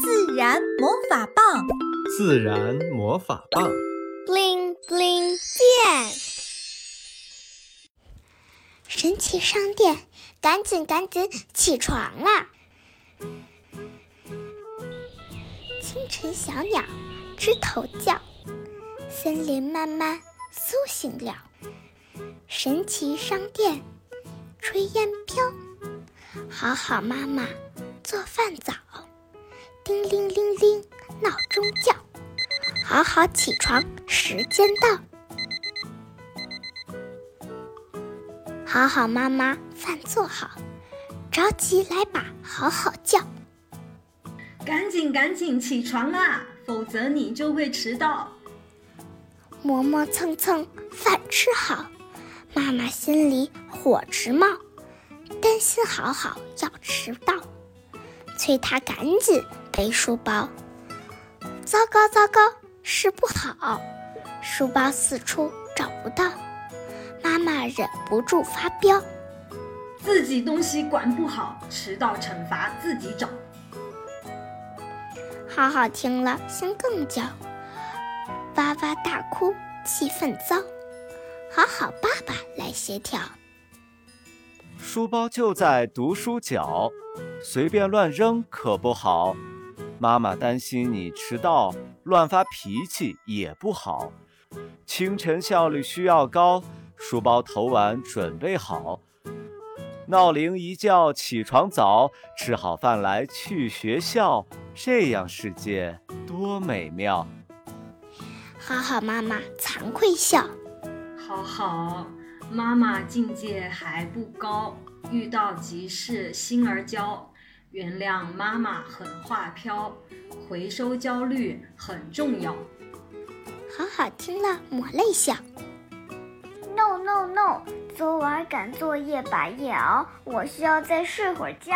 自然魔法棒，自然魔法棒，bling bling 变。神奇商店，赶紧赶紧起床啦！清晨小鸟枝头叫，森林慢慢苏醒了。神奇商店，炊烟飘。好好妈妈做饭早，叮铃铃铃闹钟叫，好好起床时间到。好好妈妈饭做好，着急来把好好叫。赶紧赶紧起床啊，否则你就会迟到。磨磨蹭蹭饭吃好，妈妈心里火直冒。担心好好要迟到，催他赶紧背书包。糟糕糟糕，是不好，书包四处找不到，妈妈忍不住发飙。自己东西管不好，迟到惩罚自己找。好好听了心更焦，哇哇大哭，气氛糟。好好爸爸来协调。书包就在读书角，随便乱扔可不好。妈妈担心你迟到，乱发脾气也不好。清晨效率需要高，书包投完准备好。闹铃一叫起床早，吃好饭来去学校，这样世界多美妙。好好妈妈惭愧笑，好好。妈妈境界还不高，遇到急事心儿焦，原谅妈妈狠话飘，回收焦虑很重要。好好听了抹泪笑。No no no，昨晚赶作业把夜熬，我需要再睡会儿觉。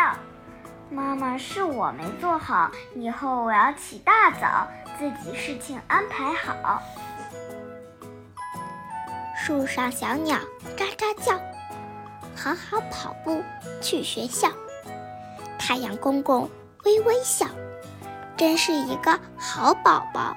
妈妈是我没做好，以后我要起大早，自己事情安排好。树上小鸟喳喳叫，好好跑步去学校。太阳公公微微笑，真是一个好宝宝。